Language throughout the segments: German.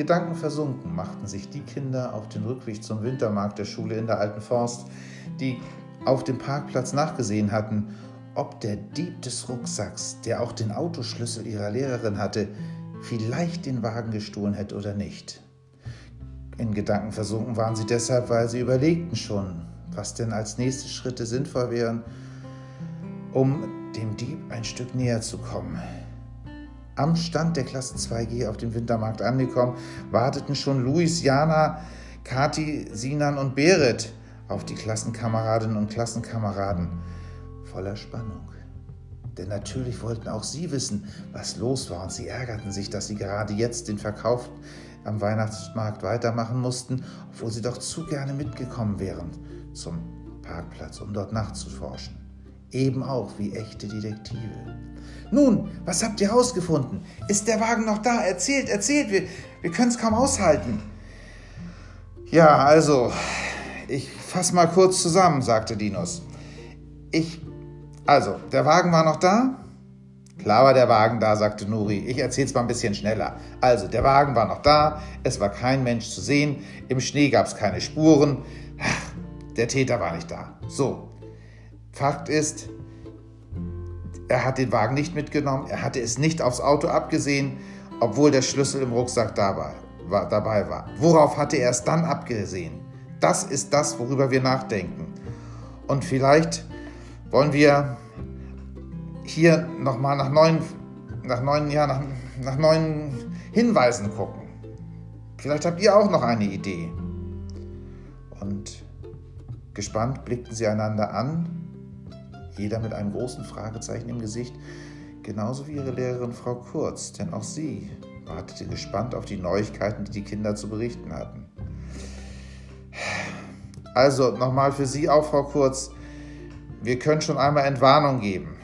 Gedanken versunken machten sich die Kinder auf den Rückweg zum Wintermarkt der Schule in der Alten Forst, die auf dem Parkplatz nachgesehen hatten, ob der Dieb des Rucksacks, der auch den Autoschlüssel ihrer Lehrerin hatte, vielleicht den Wagen gestohlen hätte oder nicht. In Gedanken versunken waren sie deshalb, weil sie überlegten schon, was denn als nächste Schritte sinnvoll wären, um dem Dieb ein Stück näher zu kommen. Am Stand der Klasse 2G auf dem Wintermarkt angekommen, warteten schon Luis, Jana, Kati, Sinan und Berit auf die Klassenkameradinnen und Klassenkameraden voller Spannung. Denn natürlich wollten auch sie wissen, was los war, und sie ärgerten sich, dass sie gerade jetzt den Verkauf am Weihnachtsmarkt weitermachen mussten, obwohl sie doch zu gerne mitgekommen wären zum Parkplatz, um dort nachzuforschen. Eben auch wie echte Detektive. Nun, was habt ihr herausgefunden? Ist der Wagen noch da? Erzählt, erzählt, wir, wir können es kaum aushalten. Ja, also, ich fass mal kurz zusammen, sagte Dinos. Ich, also, der Wagen war noch da? Klar war der Wagen da, sagte Nuri. Ich erzähl's mal ein bisschen schneller. Also, der Wagen war noch da, es war kein Mensch zu sehen, im Schnee gab's keine Spuren. Ach, der Täter war nicht da. So. Fakt ist, er hat den Wagen nicht mitgenommen, er hatte es nicht aufs Auto abgesehen, obwohl der Schlüssel im Rucksack dabei war. Dabei war. Worauf hatte er es dann abgesehen? Das ist das, worüber wir nachdenken. Und vielleicht wollen wir hier nochmal nach neuen, nach neuen, ja, nach, nach neuen Hinweisen gucken. Vielleicht habt ihr auch noch eine Idee. Und gespannt blickten sie einander an jeder mit einem großen Fragezeichen im Gesicht, genauso wie ihre Lehrerin Frau Kurz, denn auch sie wartete gespannt auf die Neuigkeiten, die die Kinder zu berichten hatten. Also nochmal für Sie auch, Frau Kurz, wir können schon einmal Entwarnung geben,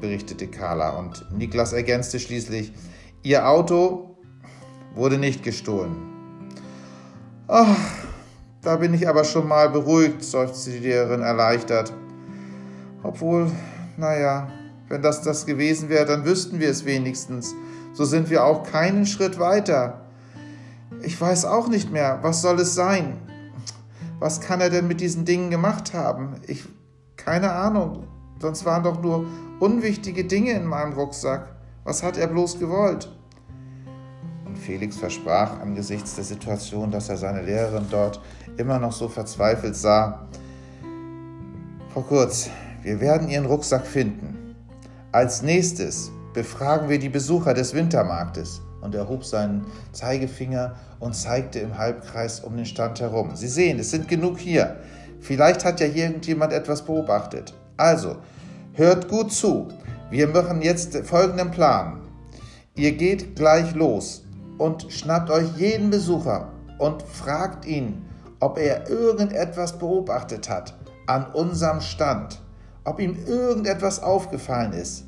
berichtete Carla und Niklas ergänzte schließlich, Ihr Auto wurde nicht gestohlen. Ach, da bin ich aber schon mal beruhigt, seufzte die Lehrerin erleichtert. Obwohl, naja, wenn das das gewesen wäre, dann wüssten wir es wenigstens. So sind wir auch keinen Schritt weiter. Ich weiß auch nicht mehr, was soll es sein? Was kann er denn mit diesen Dingen gemacht haben? Ich, keine Ahnung. Sonst waren doch nur unwichtige Dinge in meinem Rucksack. Was hat er bloß gewollt? Und Felix versprach angesichts der Situation, dass er seine Lehrerin dort immer noch so verzweifelt sah. Frau Kurz, wir werden Ihren Rucksack finden. Als nächstes befragen wir die Besucher des Wintermarktes. Und er hob seinen Zeigefinger und zeigte im Halbkreis um den Stand herum. Sie sehen, es sind genug hier. Vielleicht hat ja irgendjemand etwas beobachtet. Also, hört gut zu. Wir machen jetzt folgenden Plan. Ihr geht gleich los und schnappt euch jeden Besucher und fragt ihn, ob er irgendetwas beobachtet hat an unserem Stand ob ihm irgendetwas aufgefallen ist.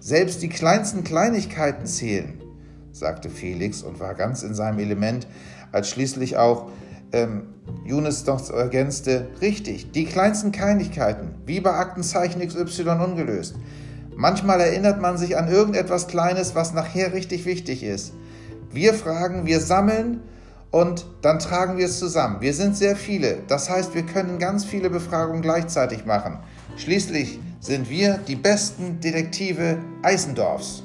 Selbst die kleinsten Kleinigkeiten zählen, sagte Felix und war ganz in seinem Element, als schließlich auch ähm, Younes noch ergänzte, richtig, die kleinsten Kleinigkeiten, wie bei Aktenzeichen XY ungelöst. Manchmal erinnert man sich an irgendetwas Kleines, was nachher richtig wichtig ist. Wir fragen, wir sammeln und dann tragen wir es zusammen. Wir sind sehr viele, das heißt, wir können ganz viele Befragungen gleichzeitig machen. Schließlich sind wir die besten Detektive Eisendorfs.